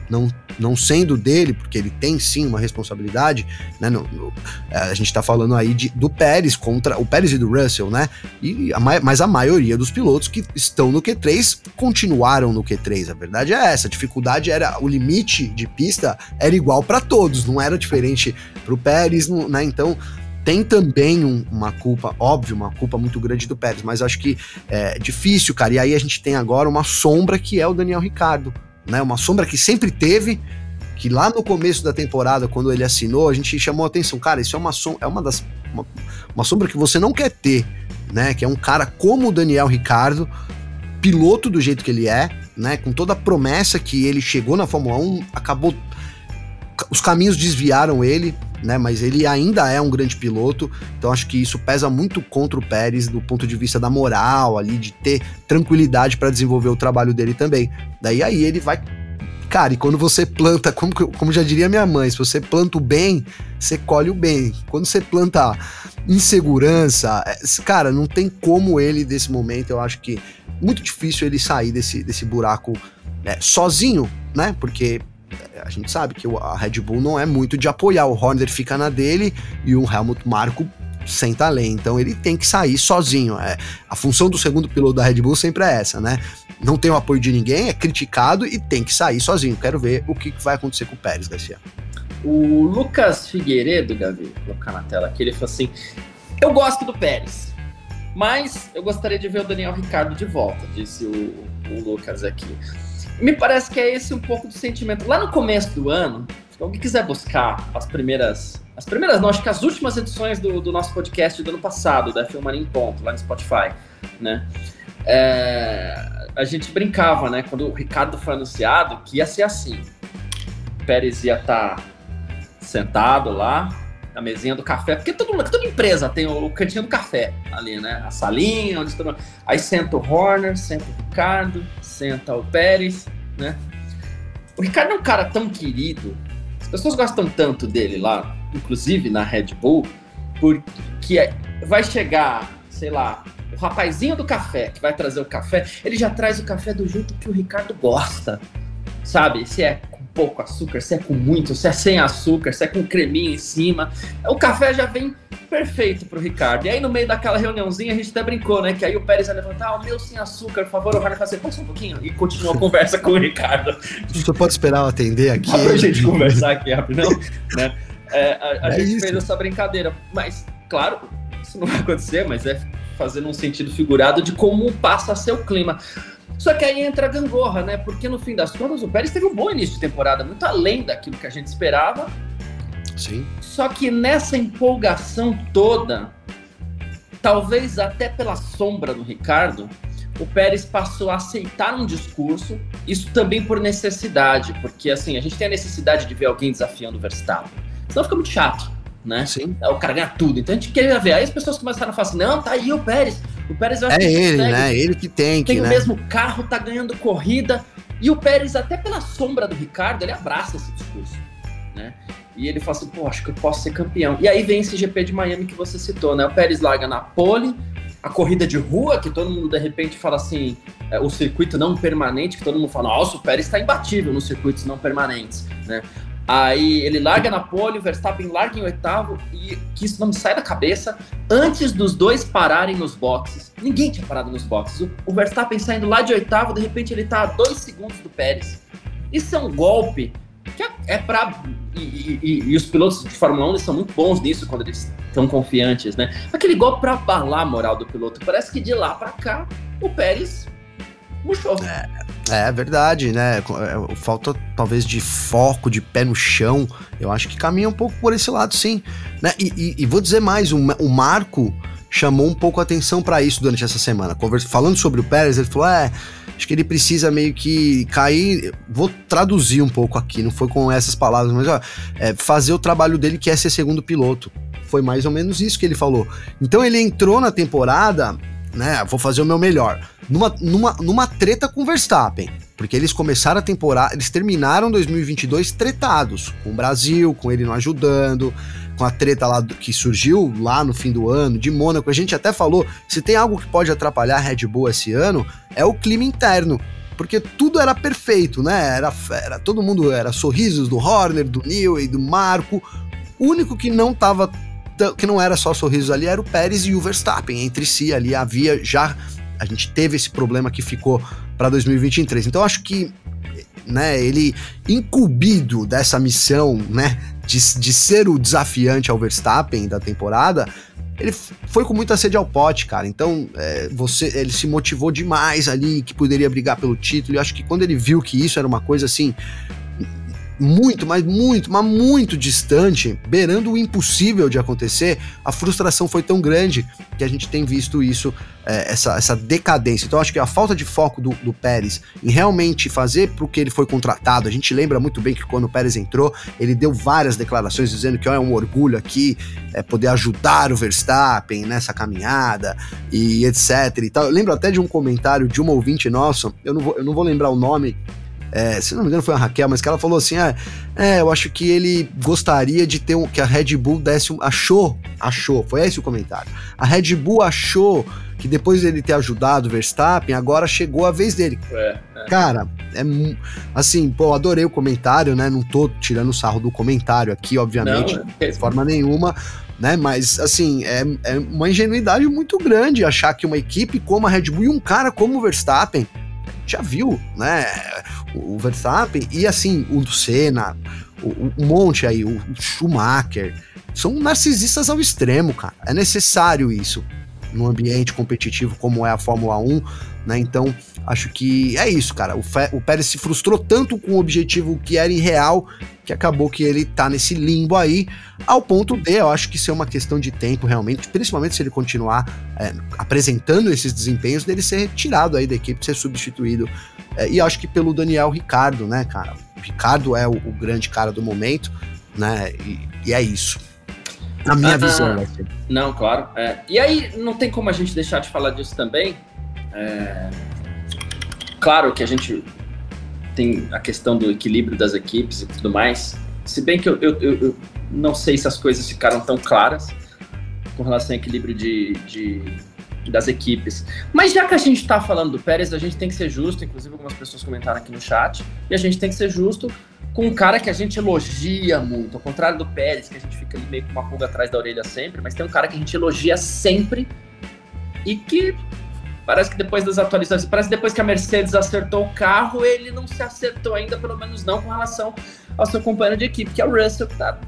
não, não sendo dele, porque ele tem sim uma responsabilidade, né? No, no, é, a gente tá falando aí de, do Pérez contra o Pérez e do Russell, né? E a, mas a maioria dos pilotos que estão no Q3 continuaram no Q3. A verdade é essa. A dificuldade era o limite de pista era igual para todos, não era diferente pro Pérez, né? Então tem também um, uma culpa, óbvio, uma culpa muito grande do Pérez, mas acho que é difícil, cara. E aí a gente tem agora uma sombra que é o Daniel Ricardo né? Uma sombra que sempre teve, que lá no começo da temporada, quando ele assinou, a gente chamou a atenção, cara, isso é uma sombra, é uma das uma, uma sombra que você não quer ter, né? Que é um cara como o Daniel Ricardo, piloto do jeito que ele é, né? Com toda a promessa que ele chegou na Fórmula 1, acabou os caminhos desviaram ele, né? Mas ele ainda é um grande piloto, então acho que isso pesa muito contra o Pérez do ponto de vista da moral ali, de ter tranquilidade para desenvolver o trabalho dele também. Daí aí ele vai. Cara, e quando você planta, como, como já diria minha mãe, se você planta o bem, você colhe o bem. Quando você planta insegurança, é, cara, não tem como ele, desse momento, eu acho que muito difícil ele sair desse, desse buraco é, sozinho, né? Porque a gente sabe que a Red Bull não é muito de apoiar. O Horner fica na dele e o Helmut Marko senta além. Então ele tem que sair sozinho. É, a função do segundo piloto da Red Bull sempre é essa, né? Não tem o apoio de ninguém, é criticado e tem que sair sozinho. Quero ver o que vai acontecer com o Pérez, Garcia. O Lucas Figueiredo, Gavi, vou colocar na tela aqui, ele falou assim: Eu gosto do Pérez, mas eu gostaria de ver o Daniel Ricardo de volta, disse o, o Lucas aqui. Me parece que é esse um pouco do sentimento. Lá no começo do ano, se alguém quiser buscar as primeiras. As primeiras, não, acho que as últimas edições do, do nosso podcast do ano passado, da Filmaria em Ponto, lá no Spotify, né? É, a gente brincava, né? Quando o Ricardo foi anunciado, que ia ser assim. O Pérez ia estar tá sentado lá, na mesinha do café, porque todo, toda empresa tem o, cantinho do café ali, né? A salinha, onde todo... Aí senta o Horner, senta o Ricardo, senta o Pérez, né? O Ricardo é um cara tão querido, as pessoas gostam tanto dele lá, inclusive na Red Bull, porque vai chegar, sei lá, o rapazinho do café que vai trazer o café, ele já traz o café do jeito que o Ricardo gosta, sabe? Se é pouco açúcar, se é com muito, se é sem açúcar, se é com creminho em cima. O café já vem perfeito pro Ricardo. E aí, no meio daquela reuniãozinha, a gente até brincou, né? Que aí o Pérez ia levantar, ah, o meu sem açúcar, por favor, o Rani fazer, passa um pouquinho. E continua a conversa *laughs* com o Ricardo. Você pode esperar eu atender aqui. Dá pra gente conversar aqui rapidão, né? É, a, a é gente isso. fez essa brincadeira, mas, claro, isso não vai acontecer, mas é fazendo um sentido figurado de como passa a ser o clima. Só que aí entra a gangorra, né? Porque no fim das contas o Pérez teve um bom início de temporada, muito além daquilo que a gente esperava. Sim. Só que nessa empolgação toda, talvez até pela sombra do Ricardo, o Pérez passou a aceitar um discurso, isso também por necessidade, porque assim, a gente tem a necessidade de ver alguém desafiando o Verstappen. Senão fica muito chato né? Sim. É, o cara ganha tudo. Então a gente queria ver. Aí as pessoas começaram a falar assim: não, tá aí o Pérez. O Pérez vai É ele, né? Ele que tem que. Tem né? o mesmo carro, tá ganhando corrida. E o Pérez, até pela sombra do Ricardo, ele abraça esse discurso, né? E ele fala assim: pô, acho que eu posso ser campeão. E aí vem esse GP de Miami que você citou, né? O Pérez larga na pole, a corrida de rua, que todo mundo de repente fala assim, é, o circuito não permanente, que todo mundo fala, nossa, o Pérez está imbatível nos circuitos não permanentes, né? Aí ele larga na pole, o Verstappen larga em oitavo e que isso não me sai da cabeça. Antes dos dois pararem nos boxes, ninguém tinha parado nos boxes. O, Verstappen saindo lá de oitavo, de repente ele tá a dois segundos do Pérez. Isso é um golpe que é, é pra. E, e, e, os pilotos de Fórmula 1 eles são muito bons nisso quando eles estão confiantes, né? Aquele golpe pra abalar a moral do piloto. Parece que de lá pra cá o Pérez murchou. É, é verdade, né? É, falta talvez de foco, de pé no chão. Eu acho que caminha um pouco por esse lado, sim. Né? E, e, e vou dizer mais: o, o Marco chamou um pouco a atenção para isso durante essa semana. Conversa, falando sobre o Pérez, ele falou: é, acho que ele precisa meio que cair. Vou traduzir um pouco aqui, não foi com essas palavras, mas ó, é, fazer o trabalho dele que é ser segundo piloto. Foi mais ou menos isso que ele falou. Então ele entrou na temporada né? Vou fazer o meu melhor. Numa, numa, numa treta com Verstappen. Porque eles começaram a temporada, eles terminaram 2022 tretados com o Brasil, com ele não ajudando, com a treta lá do, que surgiu lá no fim do ano, de Mônaco. A gente até falou: se tem algo que pode atrapalhar a Red Bull esse ano, é o clima interno. Porque tudo era perfeito, né? Era, era todo mundo era sorrisos do Horner, do e do Marco. O único que não tava que não era só sorrisos ali, era o Pérez e o Verstappen. Entre si ali havia já. A gente teve esse problema que ficou para 2023. Então acho que né, ele incumbido dessa missão, né, de, de ser o desafiante ao Verstappen da temporada, ele foi com muita sede ao pote, cara. Então, é, você, ele se motivou demais ali, que poderia brigar pelo título. E acho que quando ele viu que isso era uma coisa assim muito, mas muito, mas muito distante, beirando o impossível de acontecer, a frustração foi tão grande que a gente tem visto isso, é, essa, essa decadência. Então, acho que a falta de foco do, do Pérez em realmente fazer para o que ele foi contratado, a gente lembra muito bem que quando o Pérez entrou, ele deu várias declarações dizendo que ó, é um orgulho aqui é, poder ajudar o Verstappen nessa caminhada e etc. E tal. Eu lembro até de um comentário de uma ouvinte nossa, eu não vou, eu não vou lembrar o nome é, se não me engano foi a Raquel, mas que ela falou assim: ah, é, eu acho que ele gostaria de ter um, que a Red Bull desse um. Achou, achou, foi esse o comentário. A Red Bull achou que depois dele ter ajudado o Verstappen, agora chegou a vez dele. É, é. Cara, é assim, pô, adorei o comentário, né? Não tô tirando sarro do comentário aqui, obviamente, Não, é... de forma nenhuma. Né, mas assim, é, é uma ingenuidade muito grande achar que uma equipe como a Red Bull e um cara como o Verstappen já viu, né? O Verstappen e assim, o Senna, o, o monte aí, o Schumacher, são narcisistas ao extremo, cara. É necessário isso num ambiente competitivo como é a Fórmula 1, né? Então, acho que é isso, cara. O, Fe o Pérez se frustrou tanto com o objetivo que era irreal que acabou que ele tá nesse limbo aí, ao ponto de, eu acho que é uma questão de tempo realmente, principalmente se ele continuar é, apresentando esses desempenhos, dele ser retirado aí da equipe, ser substituído. É, e acho que pelo Daniel Ricardo, né, cara? O Ricardo é o, o grande cara do momento, né? E, e é isso. Na minha ah, visão. Assim. Não, claro. É. E aí, não tem como a gente deixar de falar disso também. É... Claro que a gente tem a questão do equilíbrio das equipes e tudo mais. Se bem que eu, eu, eu não sei se as coisas ficaram tão claras com relação ao equilíbrio de, de das equipes. Mas já que a gente está falando do Pérez, a gente tem que ser justo, inclusive algumas pessoas comentaram aqui no chat, e a gente tem que ser justo com um cara que a gente elogia muito, ao contrário do Pérez, que a gente fica ali meio com uma pulga atrás da orelha sempre, mas tem um cara que a gente elogia sempre e que parece que depois das atualizações, parece que depois que a Mercedes acertou o carro, ele não se acertou ainda, pelo menos não com relação ao seu companheiro de equipe, que é o Russell, que tá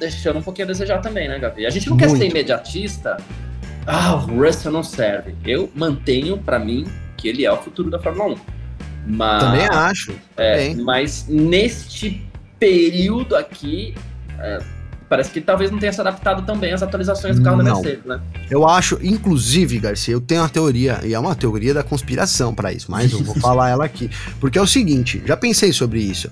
deixando um pouquinho a desejar também, né, Gavi? A gente não muito. quer ser imediatista. Ah, o Russell não serve. Eu mantenho para mim que ele é o futuro da Fórmula 1. Mas, também acho. É, mas neste período aqui, é, parece que talvez não tenha se adaptado tão bem às atualizações do carro não. da Mercedes, né? Eu acho, inclusive, Garcia, eu tenho uma teoria, e é uma teoria da conspiração para isso, mas eu vou *laughs* falar ela aqui. Porque é o seguinte, já pensei sobre isso.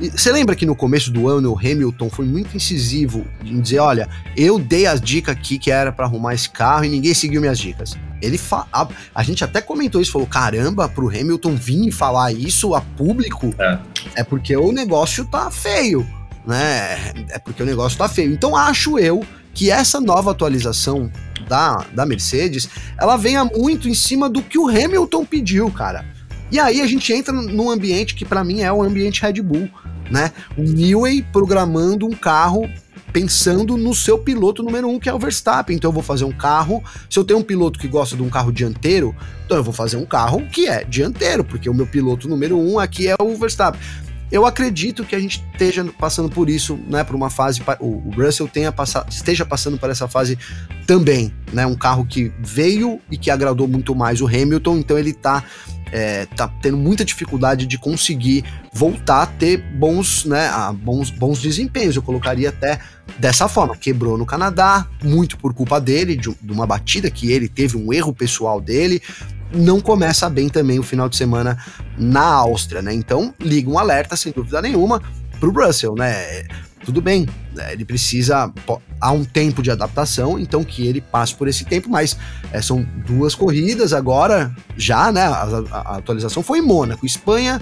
Você lembra que no começo do ano o Hamilton foi muito incisivo em dizer: olha, eu dei as dicas aqui que era para arrumar esse carro e ninguém seguiu minhas dicas. Ele fa... a, a, gente até comentou isso, falou: caramba, pro Hamilton vir falar isso a público é, é porque o negócio tá feio né? É porque o negócio tá feio. Então acho eu que essa nova atualização da, da Mercedes, ela venha muito em cima do que o Hamilton pediu, cara. E aí a gente entra num ambiente que para mim é o ambiente Red Bull, né? O Newey programando um carro pensando no seu piloto número um, que é o Verstappen. Então eu vou fazer um carro. Se eu tenho um piloto que gosta de um carro dianteiro, então eu vou fazer um carro que é dianteiro, porque o meu piloto número um aqui é o Verstappen. Eu acredito que a gente esteja passando por isso, né, por uma fase, o Russell tenha passado, esteja passando por essa fase também, né, um carro que veio e que agradou muito mais o Hamilton, então ele tá é, tá tendo muita dificuldade de conseguir voltar a ter bons, né, bons, bons desempenhos. Eu colocaria até dessa forma. Quebrou no Canadá, muito por culpa dele, de, de uma batida que ele teve, um erro pessoal dele não começa bem também o final de semana na Áustria, né? Então, liga um alerta, sem dúvida nenhuma, pro Russell, né? Tudo bem, né? ele precisa. Há um tempo de adaptação, então que ele passe por esse tempo, mas é, são duas corridas agora, já, né? A, a, a atualização foi em Mônaco. Espanha,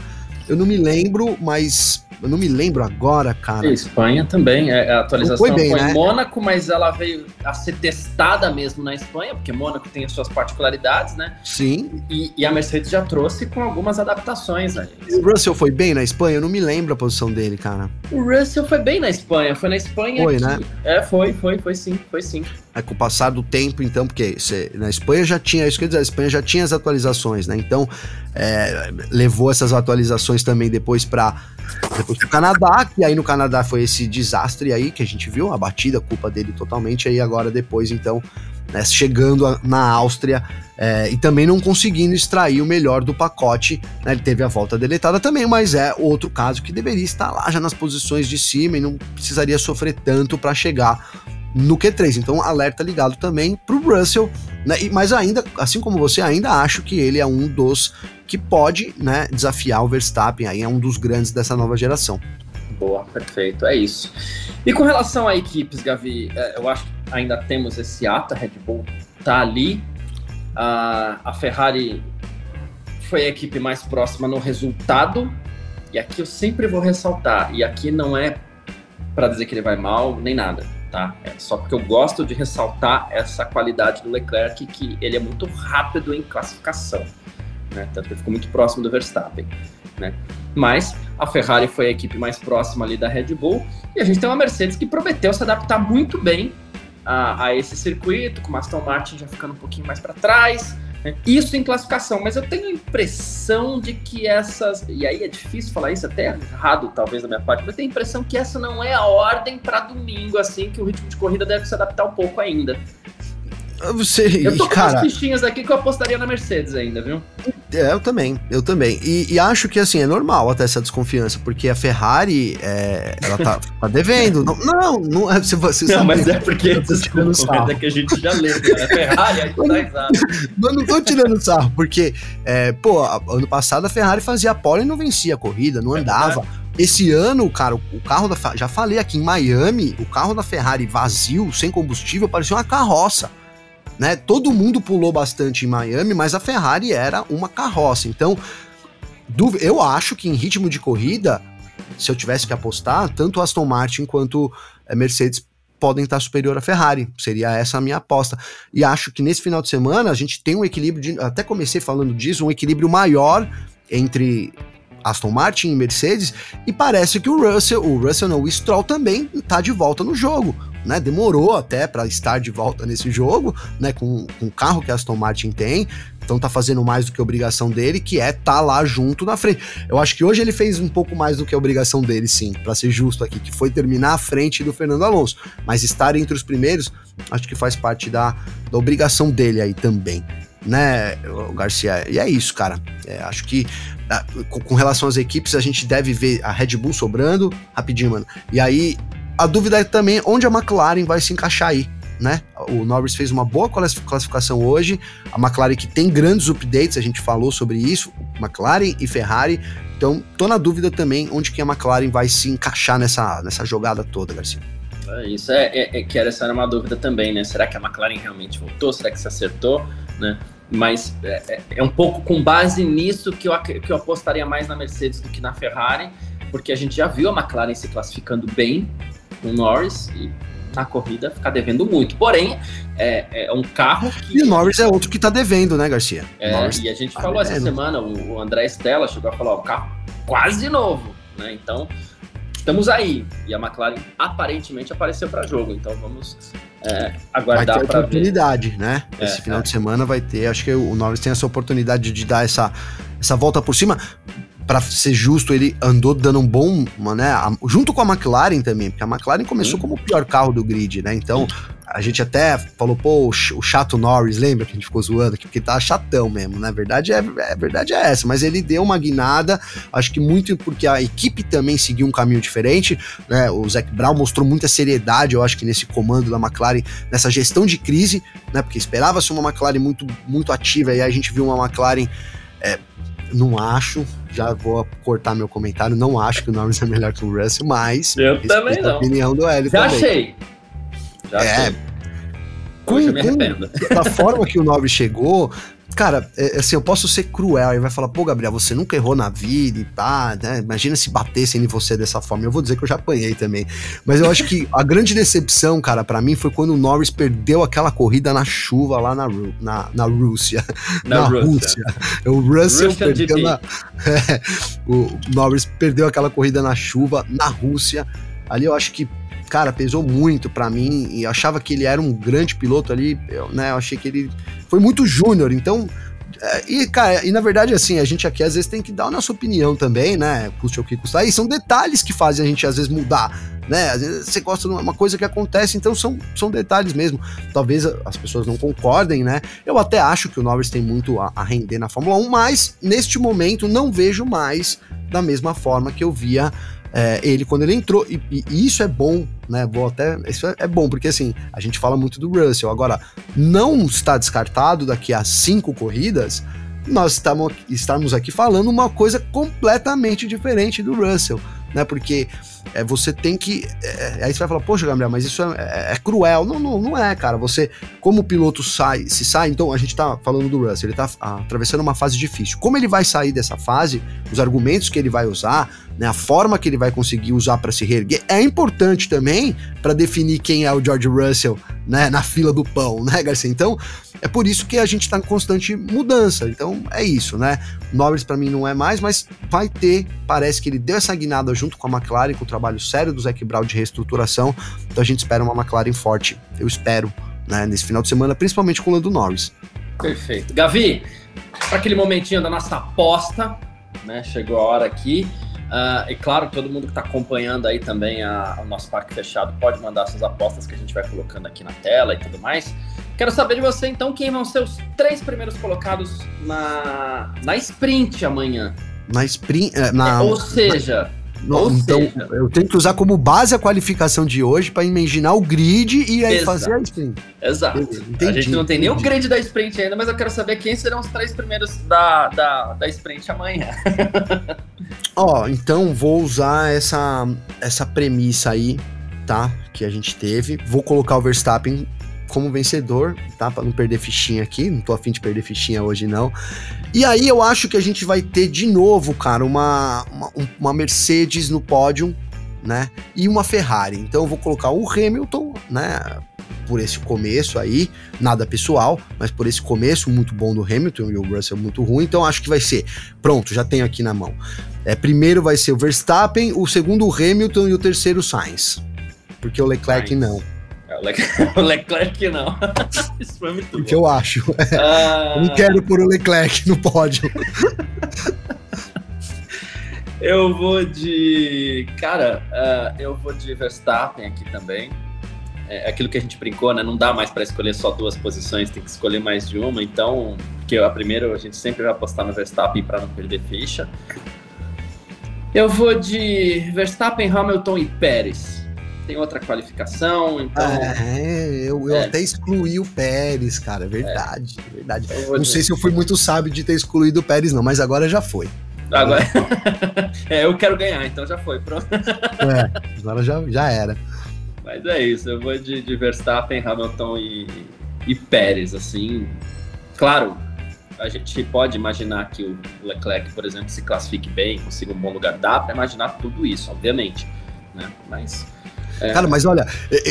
eu não me lembro, mas eu não me lembro agora, cara. Espanha também. É, a atualização foi, bem, foi né? em Mônaco, mas ela veio a ser testada mesmo na Espanha, porque Mônaco tem as suas particularidades, né? Sim. E, e a Mercedes já trouxe com algumas adaptações aí. o Russell foi bem na Espanha? Eu não me lembro a posição dele, cara. O Russell foi bem na Espanha. Foi na Espanha. Foi, né? É, foi, foi, foi sim, foi sim. É com o passar do tempo, então, porque você, na Espanha já tinha, isso quer dizer, a Espanha já tinha as atualizações, né? Então, é, levou essas atualizações também depois para depois Canadá, que aí no Canadá foi esse desastre aí que a gente viu, a batida, culpa dele totalmente, aí agora depois, então, né, chegando a, na Áustria é, e também não conseguindo extrair o melhor do pacote, né, ele teve a volta deletada também, mas é outro caso que deveria estar lá já nas posições de cima e não precisaria sofrer tanto para chegar no Q3. Então, alerta ligado também pro Russell, né? Mas ainda, assim como você, ainda acho que ele é um dos que pode, né, desafiar o Verstappen aí, é um dos grandes dessa nova geração. Boa, perfeito, é isso. E com relação a equipes, Gavi, é, eu acho que ainda temos esse ato, a Red Bull tá ali, a, a Ferrari foi a equipe mais próxima no resultado, e aqui eu sempre vou ressaltar, e aqui não é para dizer que ele vai mal, nem nada tá? É só porque eu gosto de ressaltar essa qualidade do Leclerc, que ele é muito rápido em classificação, né? Tanto que ele ficou muito próximo do Verstappen, né? Mas a Ferrari foi a equipe mais próxima ali da Red Bull e a gente tem uma Mercedes que prometeu se adaptar muito bem a, a esse circuito, com o Aston Martin já ficando um pouquinho mais para trás? Isso em classificação, mas eu tenho a impressão de que essas. E aí é difícil falar isso, até errado talvez da minha parte, mas tenho a impressão que essa não é a ordem para domingo, assim, que o ritmo de corrida deve se adaptar um pouco ainda. Você, eu tô com cara, umas fichinhas aqui que eu apostaria na Mercedes ainda, viu? É, eu também, eu também. E, e, acho que assim, é normal até essa desconfiança, porque a Ferrari, é, ela tá, *laughs* tá devendo. Não, não, não é. Você, você não, mas é *laughs* porque desculpa, é que a gente já leu, né? A Ferrari, a gente tá exato. Mas não tô tirando sarro, porque, é, pô, ano passado a Ferrari fazia pole e não vencia a corrida, não é andava. Esse ano, cara, o carro da. Já falei aqui em Miami, o carro da Ferrari vazio, sem combustível, parecia uma carroça né? Todo mundo pulou bastante em Miami, mas a Ferrari era uma carroça. Então, eu acho que em ritmo de corrida, se eu tivesse que apostar, tanto Aston Martin quanto eh, Mercedes podem estar superior à Ferrari. Seria essa a minha aposta. E acho que nesse final de semana a gente tem um equilíbrio, de, até comecei falando disso, um equilíbrio maior entre Aston Martin e Mercedes, e parece que o Russell, o Russell não, o Stroll também está de volta no jogo né? Demorou até para estar de volta nesse jogo, né? Com, com o carro que a Aston Martin tem. Então tá fazendo mais do que a obrigação dele, que é tá lá junto na frente. Eu acho que hoje ele fez um pouco mais do que a obrigação dele, sim, para ser justo aqui, que foi terminar à frente do Fernando Alonso. Mas estar entre os primeiros, acho que faz parte da, da obrigação dele aí também né, Garcia? E é isso, cara. É, acho que ah, com relação às equipes, a gente deve ver a Red Bull sobrando, rapidinho, mano. E aí a dúvida é também onde a McLaren vai se encaixar aí. Né? O Norris fez uma boa classificação hoje. A McLaren que tem grandes updates, a gente falou sobre isso, McLaren e Ferrari. Então, tô na dúvida também onde que a McLaren vai se encaixar nessa, nessa jogada toda, Garcia. É, isso é, é, é que essa era uma dúvida também, né? Será que a McLaren realmente voltou? Será que se acertou, né? Mas é, é, é um pouco com base nisso que eu, que eu apostaria mais na Mercedes do que na Ferrari, porque a gente já viu a McLaren se classificando bem, com o Norris e na corrida ficar devendo muito. Porém, é, é um carro que. E o Norris é outro que tá devendo, né, Garcia? É, Norris e a gente tá falou essa semana, o, André Stella chegou a falar: o carro quase novo, né? Então, estamos aí. E a McLaren aparentemente apareceu para jogo, então vamos é, aguardar para oportunidade, ver. né? É, Esse final é. de semana vai ter. Acho que o Norris tem essa oportunidade de dar essa, essa volta por cima para ser justo, ele andou dando um bom, né, junto com a McLaren também, porque a McLaren começou como o pior carro do grid, né? Então, a gente até falou, pô, o chato Norris, lembra que a gente ficou zoando aqui, porque tá chatão mesmo, né? Verdade é, é verdade é essa, mas ele deu uma guinada, acho que muito porque a equipe também seguiu um caminho diferente, né? O Zac Brown mostrou muita seriedade, eu acho que nesse comando da McLaren, nessa gestão de crise, né? Porque esperava-se uma McLaren muito muito ativa e aí a gente viu uma McLaren é, não acho, já vou cortar meu comentário, não acho que o Norris é melhor que o Russell, mas eu também não. a opinião do Hélio já também. achei. Já é, achei. Com, com, da forma que o Norris chegou, cara, é, assim, eu posso ser cruel e vai falar, pô, Gabriel, você nunca errou na vida e pá, né? Imagina se batessem em você dessa forma. Eu vou dizer que eu já apanhei também. Mas eu acho que a grande decepção, cara, para mim foi quando o Norris perdeu aquela corrida na chuva lá na, na, na Rússia. Na, na Rússia. Rússia. O Russell Russian perdeu na, *laughs* é, o Norris perdeu aquela corrida na chuva na Rússia. Ali eu acho que cara, pesou muito para mim e achava que ele era um grande piloto ali, eu, né? Eu achei que ele foi muito júnior, então. É, e, cara, e na verdade, assim, a gente aqui às vezes tem que dar a nossa opinião também, né? Custe o que custar. E são detalhes que fazem a gente às vezes mudar, né? Às vezes você gosta de uma coisa que acontece, então são, são detalhes mesmo. Talvez as pessoas não concordem, né? Eu até acho que o Norris tem muito a, a render na Fórmula 1, mas neste momento não vejo mais da mesma forma que eu via é, ele quando ele entrou, e, e, isso é bom, né? Vou até. Isso é, é, bom, porque assim, a gente fala muito do Russell. Agora, não está descartado daqui a cinco corridas nós estamos, estamos aqui falando uma coisa completamente diferente do Russell. né? Porque é, você tem que. É, aí você vai falar, poxa, Gabriel, mas isso é, é, é, cruel. Não, não, não é, cara. Você, como o piloto sai, se sai, então a gente tá falando do Russell, ele tá atravessando uma fase difícil. Como ele vai sair dessa fase, os argumentos que ele vai usar, né, a forma que ele vai conseguir usar para se reerguer, é importante também para definir quem é o George Russell, né, na fila do pão, *laughs* né, Garcia? Então, é por isso que a gente está em constante mudança. Então é isso, né? Norris para mim não é mais, mas vai ter. Parece que ele deu essa guinada junto com a McLaren, com o trabalho sério do Zac Brown de reestruturação. Então a gente espera uma McLaren forte. Eu espero, né? Nesse final de semana, principalmente com o Lando Norris. Perfeito. Gavi, para aquele momentinho da nossa aposta, né? Chegou a hora aqui. Uh, e claro, todo mundo que está acompanhando aí também a, o nosso parque fechado pode mandar suas apostas que a gente vai colocando aqui na tela e tudo mais. Quero saber de você, então, quem vão ser os três primeiros colocados na, na sprint amanhã. Na sprint. É, na, é, ou seja. Ou então, seja, eu tenho que usar como base a qualificação de hoje para imaginar o grid e aí exato, fazer a sprint. Exato. Entendi, a gente não tem entendi. nem o grid da sprint ainda, mas eu quero saber quem serão os três primeiros da, da, da sprint amanhã. *laughs* Ó, oh, então vou usar essa, essa premissa aí, tá? Que a gente teve. Vou colocar o Verstappen como vencedor, tá? Pra não perder fichinha aqui, não tô afim de perder fichinha hoje não. E aí eu acho que a gente vai ter de novo, cara, uma, uma, uma Mercedes no pódio, né? E uma Ferrari. Então eu vou colocar o Hamilton, né? Por esse começo aí, nada pessoal, mas por esse começo muito bom do Hamilton e o Russell muito ruim, então acho que vai ser. Pronto, já tenho aqui na mão. É, primeiro vai ser o Verstappen, o segundo o Hamilton e o terceiro o Sainz. Porque o Leclerc Sainz. não. O *laughs* Leclerc não. *laughs* Isso foi muito Porque bom. eu acho. Ah... Eu não quero pôr o Leclerc no pódio. eu vou de. Cara, uh, eu vou de Verstappen aqui também. É aquilo que a gente brincou, né? Não dá mais para escolher só duas posições, tem que escolher mais de uma. Então, que a primeira a gente sempre vai apostar no Verstappen para não perder ficha. Eu vou de Verstappen, Hamilton e Pérez tem outra qualificação, então. É, eu, eu é. até excluí o Pérez, cara, é verdade, é. verdade. Não sei se eu fui muito sábio de ter excluído o Pérez, não, mas agora já foi. Agora. *laughs* é, eu quero ganhar, então já foi, pronto. é, agora já, já era. Mas é isso, eu vou de, de Verstappen, Hamilton e, e Pérez, assim. Claro, a gente pode imaginar que o Leclerc, por exemplo, se classifique bem, consiga um bom lugar. Dá para imaginar tudo isso, obviamente. Né? Mas é. Cara, mas olha,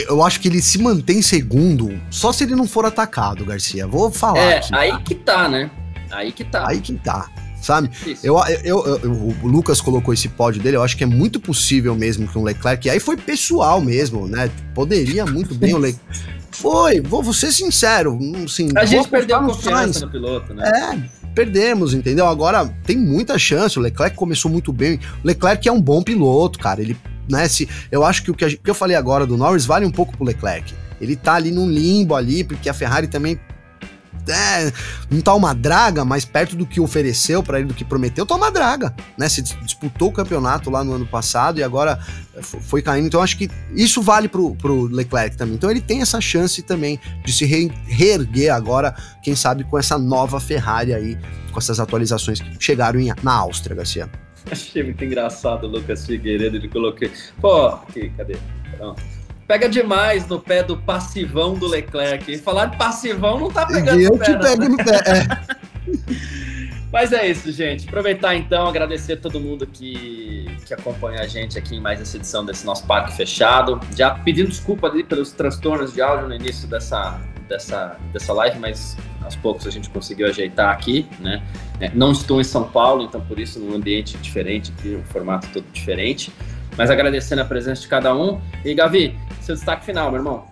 eu acho que ele se mantém segundo só se ele não for atacado, Garcia. Vou falar. É, aqui, aí que tá, né? Aí que tá. Aí que tá. Sabe? Eu, eu, eu, o Lucas colocou esse pódio dele, eu acho que é muito possível mesmo que um Leclerc, e aí foi pessoal mesmo, né? Poderia muito bem o Leclerc. *laughs* Foi, vou, vou ser sincero. Assim, a gente perdeu a confiança no piloto, né? É, perdemos, entendeu? Agora tem muita chance. O Leclerc começou muito bem. O Leclerc é um bom piloto, cara. Ele né? Se, eu acho que o que, a, que eu falei agora do Norris vale um pouco pro Leclerc. Ele tá ali num limbo ali, porque a Ferrari também é, não tá uma draga, mas perto do que ofereceu para ele, do que prometeu, tá uma draga, né? Se disputou o campeonato lá no ano passado e agora foi caindo. Então acho que isso vale pro, pro Leclerc também. Então ele tem essa chance também de se re reerguer agora, quem sabe com essa nova Ferrari aí, com essas atualizações que chegaram em, na Áustria, Garcia. *laughs* Achei muito engraçado o Lucas Figueiredo, ele colocou. Pô, aqui, cadê? Pronto. Pega demais no pé do passivão do Leclerc. E falar de passivão não tá pegando eu no pé. Eu te pego no pé, é. *laughs* Mas é isso, gente. Aproveitar então, agradecer a todo mundo que, que acompanha a gente aqui em mais essa edição desse nosso parque fechado. Já pedindo desculpa ali pelos transtornos de áudio no início dessa, dessa, dessa live, mas aos poucos a gente conseguiu ajeitar aqui, né? É, não estou em São Paulo, então por isso num ambiente diferente, aqui, um formato todo diferente. Mas agradecendo a presença de cada um. E Gavi, seu destaque final, meu irmão.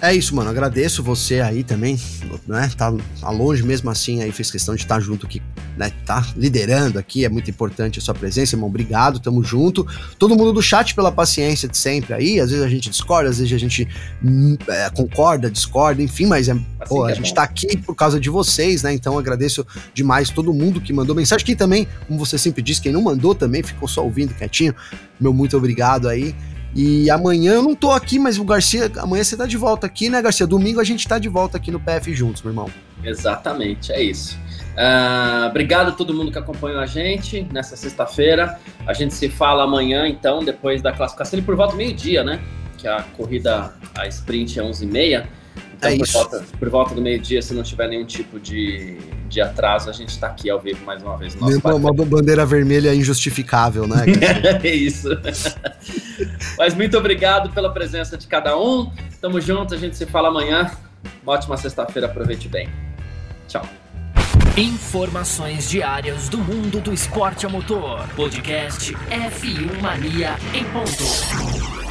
É isso, mano. Agradeço você aí também, né? Tá, tá longe mesmo assim, aí fez questão de estar junto aqui, né? Tá liderando aqui, é muito importante a sua presença, irmão. Obrigado, tamo junto. Todo mundo do chat pela paciência de sempre aí. Às vezes a gente discorda, às vezes a gente hum, é, concorda, discorda, enfim, mas é, assim pô, a é gente bom. tá aqui por causa de vocês, né? Então agradeço demais todo mundo que mandou mensagem. Quem também, como você sempre disse, quem não mandou também ficou só ouvindo quietinho. Meu muito obrigado aí. E amanhã eu não tô aqui, mas o Garcia, amanhã você tá de volta aqui, né, Garcia? Domingo a gente tá de volta aqui no PF juntos, meu irmão. Exatamente, é isso. Uh, obrigado a todo mundo que acompanhou a gente nessa sexta-feira. A gente se fala amanhã, então, depois da classificação, e por volta do meio-dia, né? Que a corrida, a sprint é 11h30. Então, É por, isso. volta, por volta do meio-dia, se não tiver nenhum tipo de, de atraso, a gente está aqui ao vivo mais uma vez. no Uma, uma bandeira vermelha injustificável, né? *laughs* É isso. Mas muito obrigado pela presença de cada um. Tamo junto, a gente se fala amanhã. Uma ótima sexta-feira, aproveite bem. Tchau. Informações diárias do mundo do esporte a motor. Podcast F1 Mania em ponto.